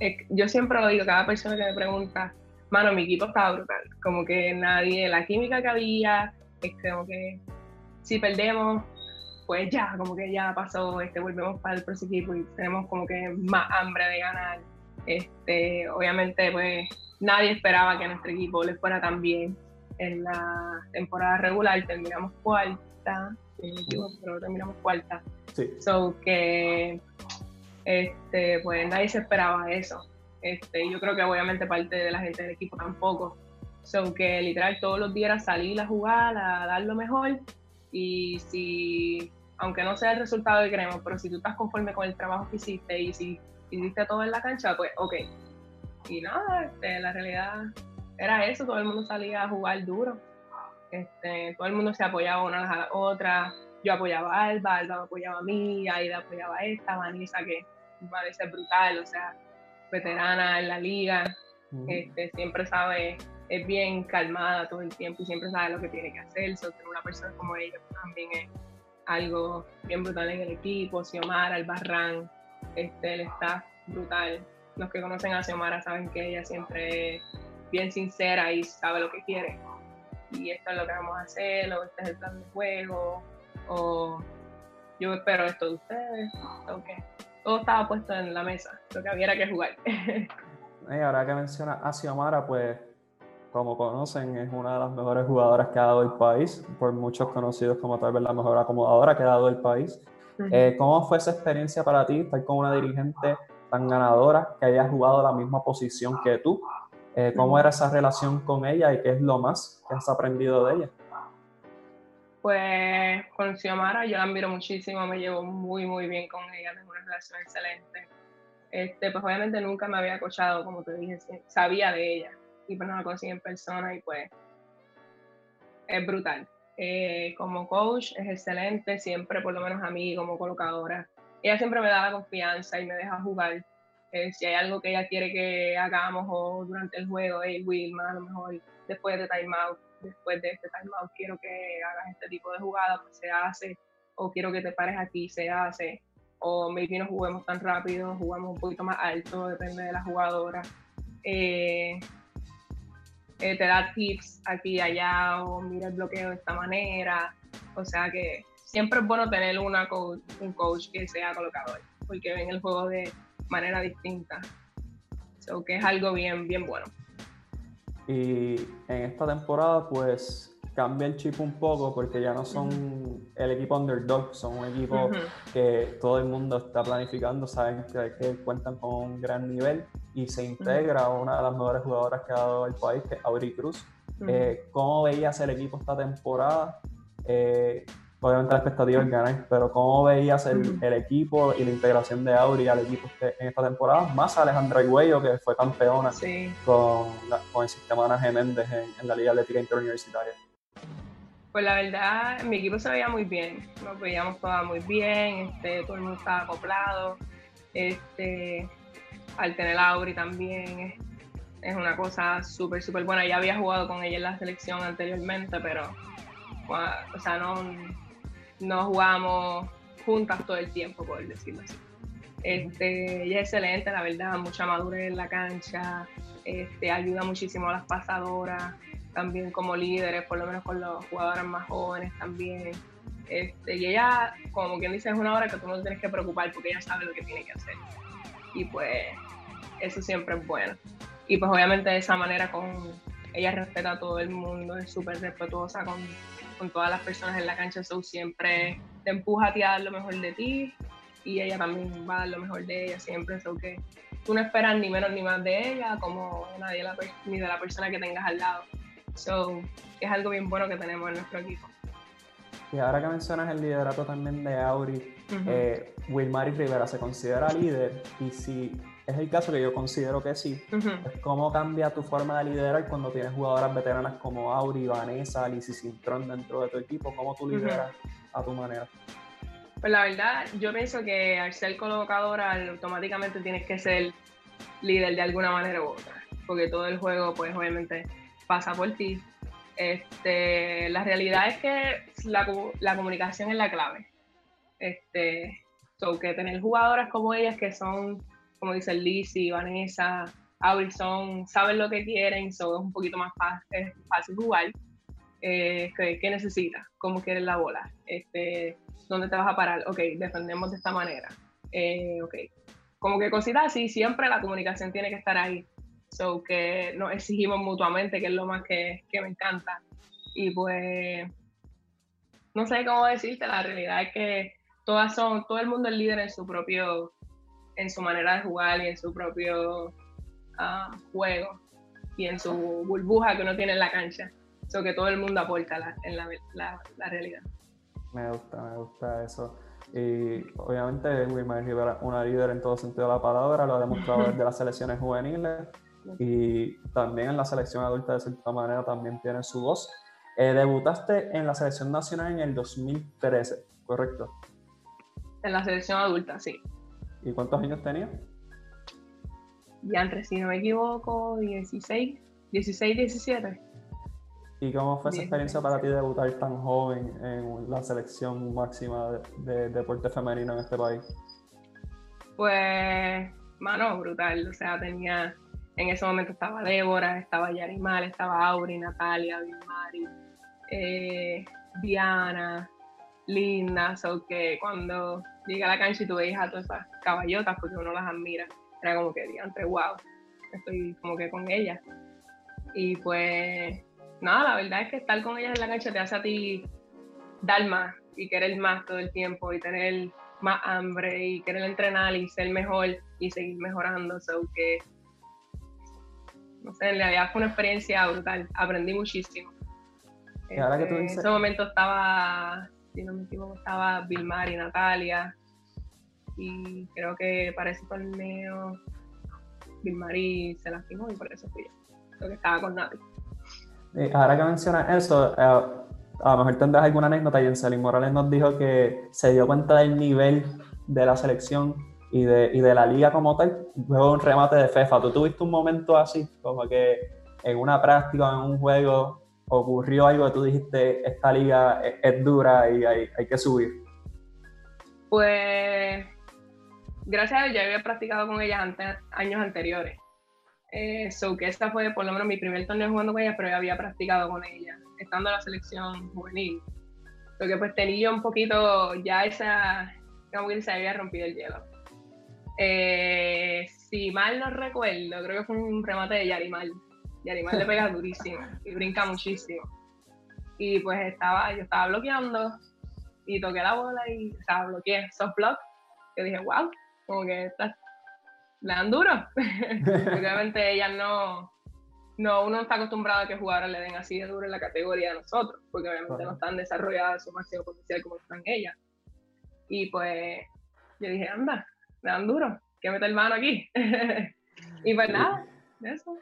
es, yo siempre lo digo, cada persona que me pregunta, mano, mi equipo estaba brutal, como que nadie, la química que había, es como que si perdemos, pues ya, como que ya pasó, este, volvemos para el próximo equipo y tenemos como que más hambre de ganar. Este, obviamente, pues nadie esperaba que nuestro equipo le fuera tan bien. En la temporada regular terminamos cuarta, pero terminamos cuarta. Sí. So que, este, pues nadie se esperaba eso. Este, yo creo que obviamente parte de la gente del equipo tampoco. So que literal todos los días era salir a jugar, a dar lo mejor y si aunque no sea el resultado que queremos, pero si tú estás conforme con el trabajo que hiciste y si hiciste todo en la cancha, pues ok. Y nada, este, la realidad era eso, todo el mundo salía a jugar duro. Este, todo el mundo se apoyaba una a la otra. Yo apoyaba a Alba, Alba apoyaba a mí, Aida apoyaba a esta, Vanessa, que me parece brutal, o sea, veterana en la liga, este, siempre sabe, es bien calmada todo el tiempo y siempre sabe lo que tiene que hacer. So, una persona como ella también es algo bien brutal en el equipo, Xiomara, Albarrán, este, el staff brutal. Los que conocen a Xiomara saben que ella siempre es bien sincera y sabe lo que quiere. Y esto es lo que vamos a hacer, o este es el plan de juego, o yo espero esto de ustedes. Okay. Todo estaba puesto en la mesa, lo que había que jugar. y ahora que menciona a Xiomara, pues como conocen, es una de las mejores jugadoras que ha dado el país, por muchos conocidos como tal vez la mejor acomodadora que ha dado el país. Eh, ¿Cómo fue esa experiencia para ti estar con una dirigente tan ganadora que haya jugado la misma posición que tú? Eh, ¿Cómo era esa relación con ella y qué es lo más que has aprendido de ella? Pues con Xiomara yo la admiro muchísimo, me llevo muy muy bien con ella, tengo una relación excelente. Este, pues obviamente nunca me había cochado, como te dije, sabía de ella, y pues no la conocí en persona y pues es brutal. Eh, como coach es excelente, siempre por lo menos a mí como colocadora. Ella siempre me da la confianza y me deja jugar. Eh, si hay algo que ella quiere que hagamos o durante el juego, hey Wilma, a lo mejor después de timeout, después de este timeout quiero que hagas este tipo de jugada, pues se hace. O quiero que te pares aquí, se hace. O maybe no juguemos tan rápido, jugamos un poquito más alto, depende de la jugadora. Eh, eh, te da tips aquí y allá o mira el bloqueo de esta manera. O sea que siempre es bueno tener una un coach que sea colocador, porque ven el juego de manera distinta. So que es algo bien, bien bueno. Y en esta temporada, pues cambia el chip un poco porque ya no son el equipo underdog, son un equipo que todo el mundo está planificando, saben que, cuentan con un gran nivel y se integra una de las mejores jugadoras que ha dado el país, que es Auri Cruz. Eh, ¿Cómo veías el equipo esta temporada? Eh, obviamente la expectativa es ganar, pero ¿cómo veías el, equipo y la integración de Auri al equipo en esta temporada? Más Alejandra Higuello, que fue campeona con, con, el sistema de Ana Geméndez en, la Liga Atlética Interuniversitaria. Pues la verdad, mi equipo se veía muy bien, nos veíamos todas muy bien, este, todo el mundo estaba acoplado. Este, al tener a Auri también es, una cosa súper, súper buena. Ya había jugado con ella en la selección anteriormente, pero o sea, no, no jugamos juntas todo el tiempo, por decirlo así. Este, ella es excelente, la verdad, mucha madurez en la cancha, este, ayuda muchísimo a las pasadoras, también como líderes, por lo menos con los jugadores más jóvenes también. Este, y ella, como quien dice, es una hora que tú no tienes que preocupar porque ella sabe lo que tiene que hacer. Y pues eso siempre es bueno. Y pues obviamente de esa manera con ella respeta a todo el mundo, es súper respetuosa con con todas las personas en la cancha, so siempre te empuja a ti a dar lo mejor de ti y ella también va a dar lo mejor de ella siempre, so que tú no esperas ni menos ni más de ella como nadie ni de la persona que tengas al lado. So, es algo bien bueno que tenemos en nuestro equipo. Y ahora que mencionas el liderato también de Auri, eh, Wilmary Rivera se considera líder y si es el caso que yo considero que sí. ¿Cómo cambia tu forma de liderar cuando tienes jugadoras veteranas como Auri, Vanessa, Alicia Cintrón dentro de tu equipo? ¿Cómo tú lideras a tu manera? Pues la verdad, yo pienso que al ser colocadora automáticamente tienes que ser líder de alguna manera u otra, porque todo el juego pues obviamente pasa por ti. Este, la realidad es que la, la comunicación es la clave. Este, so que tener jugadoras como ellas que son como dicen Lizzie, Vanessa, Aurison, saben lo que quieren, so es un poquito más fácil, fácil jugar. Eh, ¿qué, necesitas? ¿Cómo quieres la bola? Este, ¿Dónde te vas a parar? Ok, defendemos de esta manera. Eh, ok, como que cositas así, siempre la comunicación tiene que estar ahí. So que nos exigimos mutuamente, que es lo más que, que me encanta. Y pues, no sé cómo decirte, la realidad es que todas son, todo el mundo es líder en su propio en su manera de jugar y en su propio ah, juego y en su burbuja que uno tiene en la cancha. Eso que todo el mundo aporta en la, la, realidad. Me gusta, me gusta eso. Y obviamente Wilmer Rivera, una líder en todo sentido de la palabra, lo ha demostrado desde las selecciones juveniles y también en la selección adulta de cierta manera también tiene su voz. Eh, debutaste en la selección nacional en el 2013, ¿correcto? En la selección adulta, sí. ¿Y cuántos años tenía? Ya entre, si no me equivoco, 16, 16, 17. ¿Y cómo fue esa experiencia para ti debutar tan joven en la selección máxima de, deporte femenino en este país? Pues, mano, brutal. O sea, tenía, en ese momento estaba Débora, estaba Yarimal, estaba Auri, Natalia, Vilmari, eh, Diana, Linda. O que cuando llegué a la cancha y tú veías a todas esas caballotas porque uno las admira. Era como que, entre wow, estoy como que con ellas. Y pues, nada, la verdad es que estar con ellas en la cancha te hace a ti dar más y querer más todo el tiempo y tener más hambre y querer entrenar y ser mejor y seguir mejorando. So que, no sé, en realidad fue una experiencia brutal. Aprendí muchísimo. Este, en ese momento estaba si no me equivoco, estaba Vilmar y Natalia. Y creo que para ese torneo Vilmari se lastimó y por eso fui yo. Creo que estaba con nadie. ahora que mencionas eso, eh, a lo mejor tendrás alguna anécdota. Y Celín Morales nos dijo que se dio cuenta del nivel de la selección y de, y de la liga como tal, luego un remate de FEFA. ¿Tú tuviste un momento así, como que en una práctica, en un juego, ocurrió algo que tú dijiste, esta liga es, dura y hay, hay, que subir? Pues, gracias a Dios, ya había practicado con ella antes, años anteriores. Eh, so que esta fue por lo menos mi primer torneo jugando con ella, pero ya había practicado con ella, estando en la selección juvenil. Lo que pues tenía un poquito ya esa, como que se había rompido el hielo. Eh, si mal no recuerdo, creo que fue un remate de Yarimal Yarimal le pega durísimo y brinca muchísimo. Y pues estaba, yo estaba bloqueando y toqué la bola y, o sea, bloqueé soft block. Yo dije, wow, como que está, le dan duro. obviamente ellas no, no, uno está acostumbrado a que jugadoras le den así de duro en la categoría de nosotros, porque obviamente no están desarrolladas su máximo potencial como están ellas. Y pues yo dije, anda, le dan duro, que mete el mano aquí. y pues nada, eso.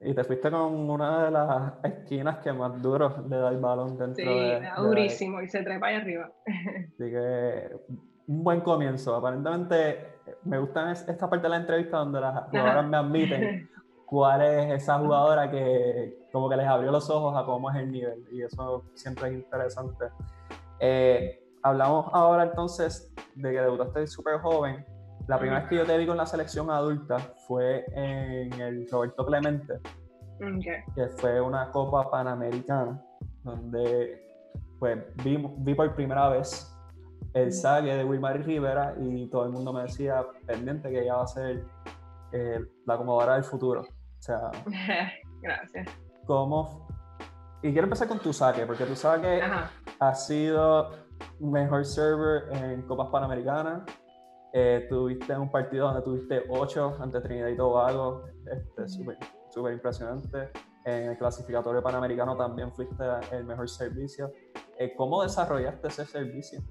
Y te fuiste con una de las esquinas que más duro le da el balón dentro sí, de. Sí, durísimo y se trepa ahí arriba. Así que un buen comienzo. Aparentemente me gusta esta parte de la entrevista donde las jugadoras me admiten cuál es esa jugadora que como que les abrió los ojos a cómo es el nivel y eso siempre es interesante. Eh, hablamos ahora entonces de que debutaste súper joven. La primera vez que yo te vi con la selección adulta fue en el Roberto Clemente, que fue una Copa Panamericana, donde pues vi, vi por primera vez el saque de Wilmary Rivera y todo el mundo me decía pendiente que ella va a ser eh, la acomodadora del futuro. O sea, gracias. ¿Cómo? Y quiero empezar con tu saque, porque tu saque ha sido mejor server en Copas Panamericanas, eh, tuviste un partido donde tuviste 8 ante Trinidad y Tobago, este, súper impresionante. En el clasificatorio panamericano también fuiste el mejor servicio. Eh, ¿Cómo desarrollaste ese servicio?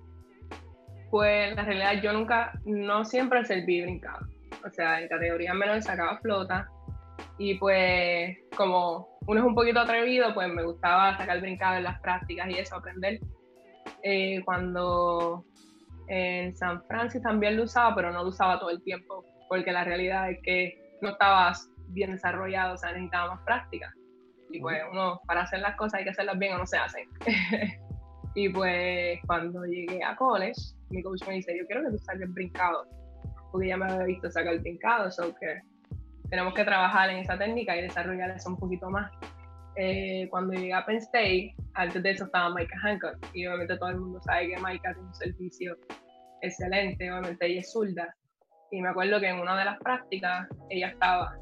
Pues la realidad yo nunca, no siempre serví brincado. O sea, en categoría menor sacaba flota. Y pues como uno es un poquito atrevido, pues me gustaba sacar brincado en las prácticas y eso, aprender. Eh, cuando en San Francisco también lo usaba, pero no lo usaba todo el tiempo, porque la realidad es que no estaba bien desarrollado, o sea, necesitaba más práctica. Y pues uno, para hacer las cosas hay que hacerlas bien o no se hacen. y pues cuando llegué a college, mi coach me dice, yo quiero que tú saques brincado, porque ya me había visto sacar brincado, so que tenemos que trabajar en esa técnica y desarrollar eso un poquito más. Eh, cuando llegué a Penn State, antes de eso estaba Micah Hancock, y obviamente todo el mundo sabe que Micah tiene un servicio excelente, obviamente ella es zurda, y me acuerdo que en una de las prácticas ella estaba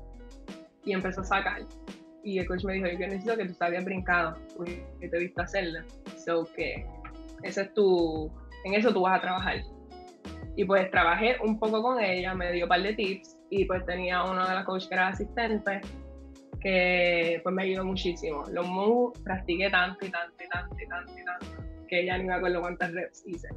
y empezó a sacar, y el coach me dijo, yo necesito que tú salgas brincado, porque te he visto hacerla, so que ese es tu, en eso tú vas a trabajar. Y pues trabajé un poco con ella, me dio un par de tips, y pues tenía uno de las coaches que era asistente, que pues me ayudó muchísimo. Los moves practiqué tanto y tanto y tanto y tanto y tanto que ya ni me acuerdo cuántas reps hice.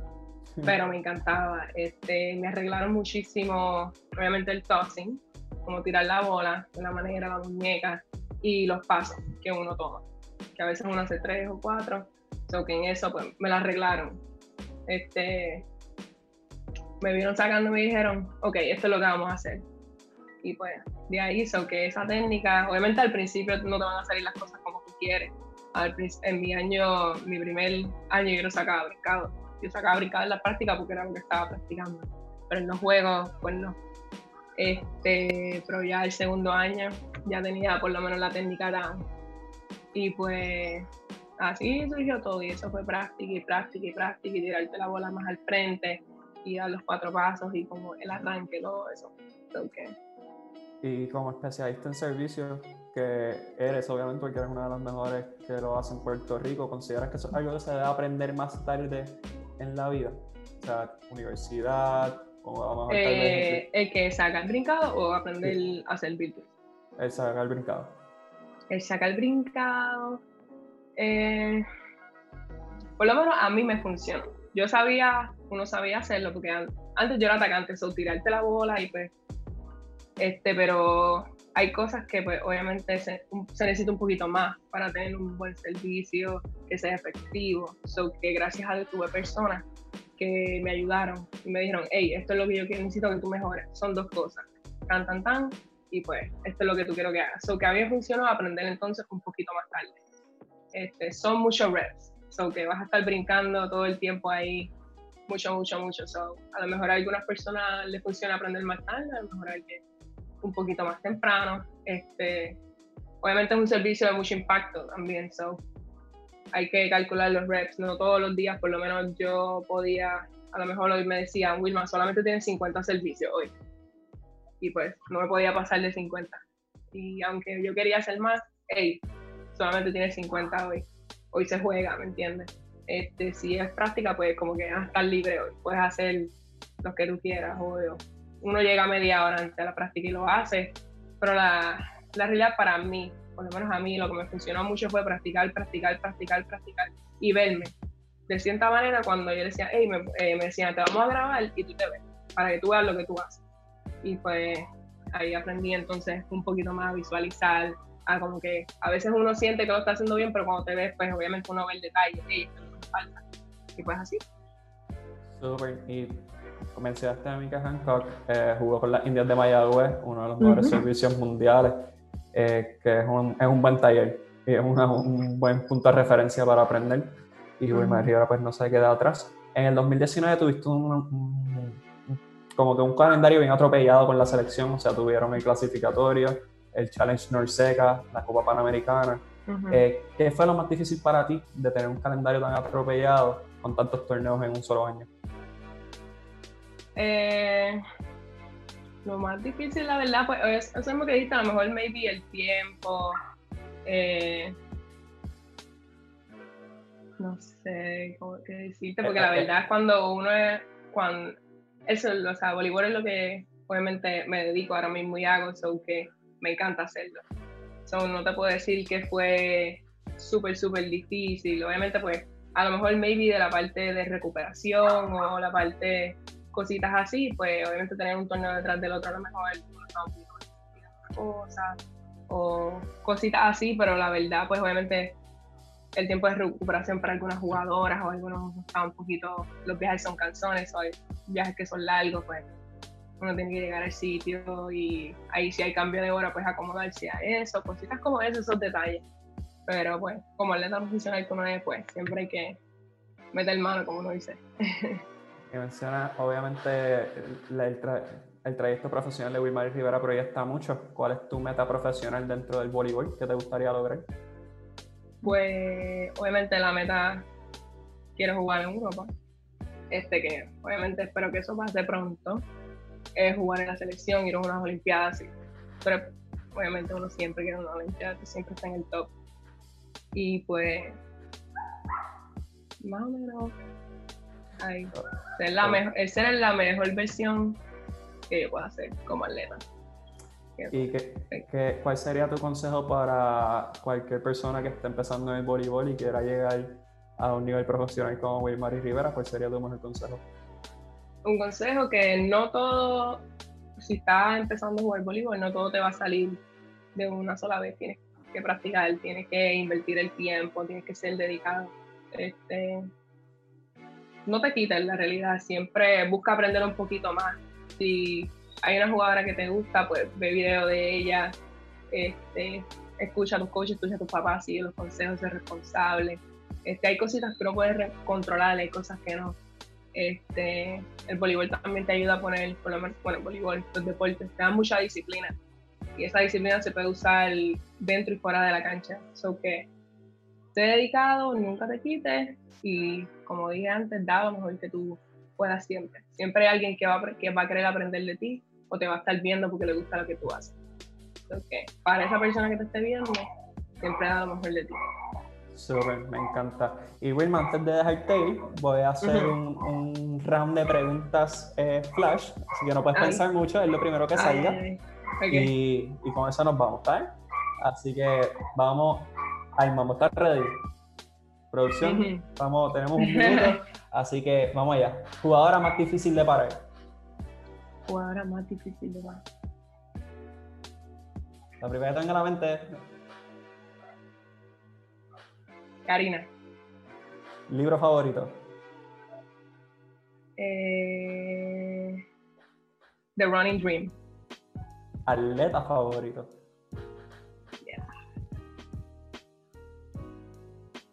Pero me encantaba. Este, me arreglaron muchísimo, obviamente el tossing, como tirar la bola, de la manera, la muñeca y los pasos que uno toma. Que a veces uno hace tres o cuatro. So que en eso pues me la arreglaron. Este, me vieron sacando y me dijeron, ok, esto es lo que vamos a hacer y pues de ahí hizo que esa técnica, obviamente al principio no te van a salir las cosas como tú quieres. en mi año, mi primer año yo no sacaba brincado. Yo sacaba brincado en la práctica porque era lo que estaba practicando. Pero en los juegos, pues no. Este, pero ya el segundo año ya tenía por lo menos la técnica down. Y pues así surgió todo y eso fue práctica y práctica y práctica y tirarte la bola más al frente y dar los cuatro pasos y como el arranque, todo eso. Okay y como especialista en servicios que eres, obviamente, porque eres una de las mejores que lo hace en Puerto Rico, ¿consideras que eso es algo que se debe aprender más tarde en la vida? O sea, universidad, o a eh, ¿El que saca el brincado o aprender a hacer virtud? El sacar el brincado. El sacar el brincado. Eh, por lo menos a mí me funciona. Yo sabía, uno sabía hacerlo, porque antes yo era atacante, so tirarte la bola y pues este, pero hay cosas que pues obviamente se, necesita un poquito más para tener un buen servicio que sea efectivo. So que gracias a Dios tuve personas que me ayudaron y me dijeron, hey, esto es lo que yo necesito que tú mejores. Son dos cosas, tan, tan, tan, y pues esto es lo que tú quiero que hagas. So que a mí me funcionó aprender entonces un poquito más tarde. Este, son muchos reps, so que vas a estar brincando todo el tiempo ahí, mucho, mucho, mucho. So, a lo mejor a algunas personas les funciona aprender más tarde, a lo mejor a alguien un poquito más temprano. Este, obviamente es un servicio de mucho impacto también, so hay que calcular los reps, no todos los días, por lo menos yo podía, a lo mejor hoy me decían, Wilma, solamente tienes 50 servicios hoy. Y pues no me podía pasar de 50. Y aunque yo quería hacer más, hey, solamente tienes 50 hoy. hoy se juega, ¿me entiendes? Este, si es práctica, pues como que vas a estar libre hoy, puedes hacer lo que tú quieras, obvio. Uno llega media hora antes de la práctica y lo hace, pero la, la realidad para mí, por lo menos a mí, lo que me funcionó mucho fue practicar, practicar, practicar, practicar y verme. De cierta manera, cuando yo decía, hey, me, eh, me decían, te vamos a grabar y tú te ves, para que tú veas lo que tú haces. Y pues ahí aprendí entonces un poquito más a visualizar, a como que a veces uno siente que lo está haciendo bien, pero cuando te ves, pues obviamente uno ve el detalle, esto que falta. Y pues así. Súper. Y mencionaste a Mika Hancock, eh, jugó con las Indias de Mayagüez, uno de los mejores servicios mundiales, eh, que es un, es un, buen taller y es un buen punto de referencia para aprender. Y Wilmer Rivera pues no se queda atrás. En el 2019 tuviste un, como que un calendario bien atropellado con la selección, o sea, tuvieron el clasificatorio, el Challenge Norseca, la Copa Panamericana. Eh, ¿Qué fue lo más difícil para ti de tener un calendario tan atropellado con tantos torneos en un solo año? Eh, lo más difícil, la verdad, pues eso es lo que dijiste, a lo mejor maybe el tiempo. Eh, no sé cómo qué decirte, porque la verdad es cuando uno es, cuando, eso, o sea, voleibol es lo que obviamente me dedico ahora mismo y hago, so que me encanta hacerlo. So, no te puedo decir que fue súper, súper difícil. Obviamente, pues, a lo mejor maybe de la parte de recuperación o la parte cositas así, pues obviamente tener un torneo detrás del otro a lo mejor cosas o cositas así, pero la verdad, pues obviamente el tiempo de recuperación para algunas jugadoras o algunos está un poquito, los viajes son canzones o hay viajes que son largos, pues uno tiene que llegar al sitio y ahí si hay cambio de hora, pues acomodarse a eso, cositas como eso, esos detalles. Pero pues, como atleta profesional que uno es, pues siempre hay que meter mano, como uno dice. que menciona, obviamente, el, el, trayecto profesional de Wilmar Rivera proyecta mucho. ¿Cuál es tu meta profesional dentro del voleibol que te gustaría lograr? Pues, obviamente, la meta, quiero jugar en Europa. Este que, obviamente, espero que eso pase pronto. Es jugar en la selección, ir a unas Olimpiadas. Pero, obviamente, uno siempre quiere una Olimpiada, siempre está en el top. Y pues, más o menos Ay, ser la mejor, ser la mejor versión que yo pueda hacer como atleta. ¿Y qué, cuál sería tu consejo para cualquier persona que esté empezando en el voleibol y quiera llegar a un nivel profesional como Wilmary Rivera? ¿Cuál sería tu mejor consejo? Un consejo que no todo, si estás empezando a jugar voleibol, no todo te va a salir de una sola vez. Tienes que practicar, tienes que invertir el tiempo, tienes que ser dedicado. Este, no te quites la realidad, siempre busca aprender un poquito más. Si hay una jugadora que te gusta, pues ve video de ella, este, escucha a tus coaches, escucha a tus papás, sigue los consejos, ser responsable. Este, hay cositas que no puedes controlar, hay cosas que no. Este, el voleibol también te ayuda a poner, por lo menos, bueno, el voleibol, los deportes, te dan mucha disciplina. Y esa disciplina se puede usar dentro y fuera de la cancha. So que esté dedicado, nunca te quites y como dije antes, da lo mejor que tú puedas siempre. Siempre hay alguien que va, que va a querer aprender de ti o te va a estar viendo porque le gusta lo que tú haces. Entonces, para esa persona que te esté viendo, siempre da lo mejor de ti. Súper, me encanta. Y Wilma, antes de dejarte ir, voy a hacer un, round de preguntas eh, flash, así que no puedes pensar mucho, es lo primero que salga. y, y, con eso nos vamos, ¿está? Así que vamos, ahí vamos, ¿estás ready? Producción, vamos, tenemos un minuto, así que vamos allá. Jugadora más difícil de parar. Jugadora más difícil de parar. La primera que tenga en la mente Karina. ¿Libro favorito? Eh, The Running Dream. ¿Atleta favorito?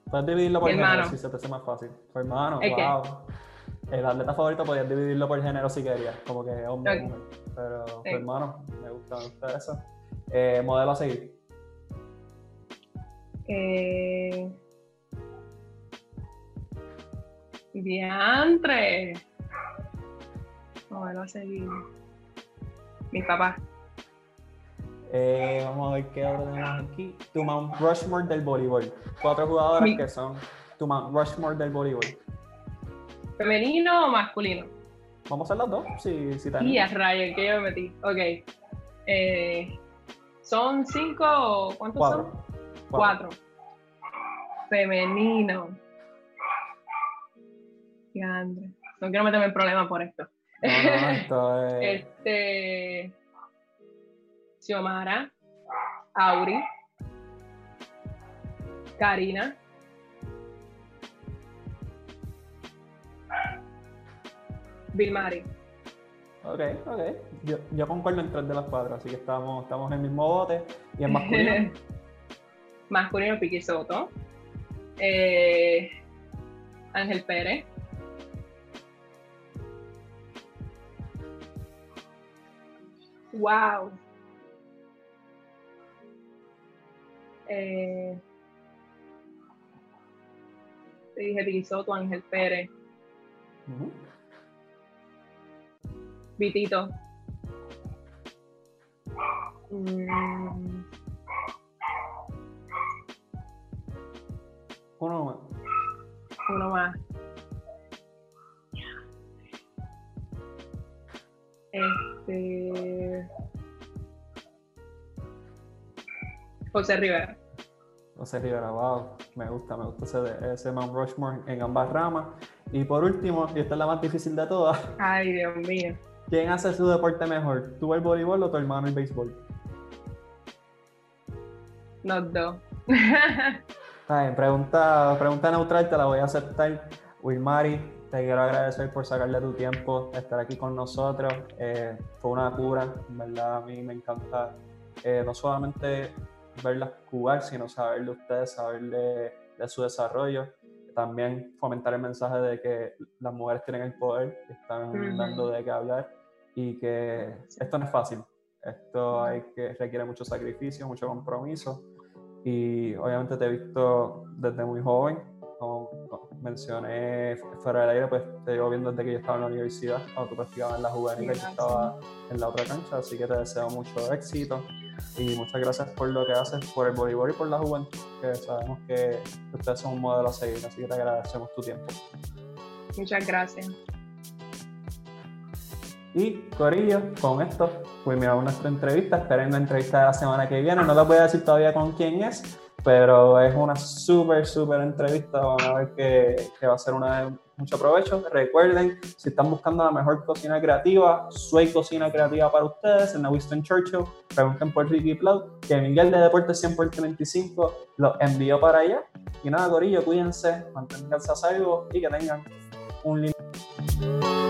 Puedes dividirlo por género si se te hace más fácil. Tu hermano, wow. El atleta favorito podías dividirlo por género si querías, como que hombre mujer. Pero tu hermano, me gusta, me eso. Eh, modelo a seguir. Eh... Diantre. Modelo a seguir. Mi papá. Eh, vamos a ver qué otro tenemos aquí. Tu Mount Rushmore del voleibol. Cuatro jugadoras que son tu Mount Rushmore del voleibol. ¿Femenino o masculino? Vamos a hacer las dos, si, si. Y a Ryan, que yo me metí. Ok. Eh, ¿Son cinco o cuántos Cuatro. son? Cuatro. Femenino. No quiero meterme en problemas por esto. No, no, esto es... Este. Xiomara. Auri. Karina. Vilmari. Ok, ok. Yo, yo concuerdo en tres de las cuatro, así que estamos, estamos en el mismo bote. Y en masculino, Masculino Piqui Soto. Eh, Ángel Pérez. Wow. Eh, te dije Piqui Soto, Ángel Pérez, Ujú. Vitito. Mm, uno más. uno más. Este. José Rivera. José Rivera, wow, me gusta, me gusta ese, ese Mount Rushmore en ambas ramas. Y por último, y esta es la más difícil de todas, Ay, Dios mío. ¿quién hace su deporte mejor? ¿Tú el voleibol o tu hermano el béisbol? Los dos. Está bien, pregunta, pregunta neutral, te la voy a aceptar. Wilmari, te quiero agradecer por sacarle tu tiempo, estar aquí con nosotros. Eh, fue una cura, en verdad a mí me encanta eh, no solamente verlas jugar, sino saber de ustedes, saber de, de su desarrollo. También fomentar el mensaje de que las mujeres tienen el poder, están Ujú. dando de qué hablar y que esto no es fácil. Esto hay que, requiere mucho sacrificio, mucho compromiso y obviamente te he visto desde muy joven, mencioné fuera del aire, pues te llevo viendo desde que yo estaba en la universidad, cuando tú practicabas en la juvenil, yo Gracias. estaba en la otra cancha, así que te deseo mucho éxito y muchas gracias por lo que haces por el voleibol y por la juventud, que sabemos que ustedes son un modelo a seguir, así que te agradecemos tu tiempo. Muchas gracias. Y Corillo, con esto culminamos nuestra entrevista. Esperen la entrevista de la semana que viene. No les voy a decir todavía con quién es, pero es una súper, súper entrevista. Van a ver que, que va a ser una de mucho provecho. Recuerden, si están buscando la mejor cocina creativa, Sway Cocina Creativa para ustedes en la Winston Churchill. Pregunten por Ricky Plow, que Miguel de Deportes 100 por 35 los envió para allá. Y nada, Corillo, cuídense, manténganse a salvo y que tengan un lindo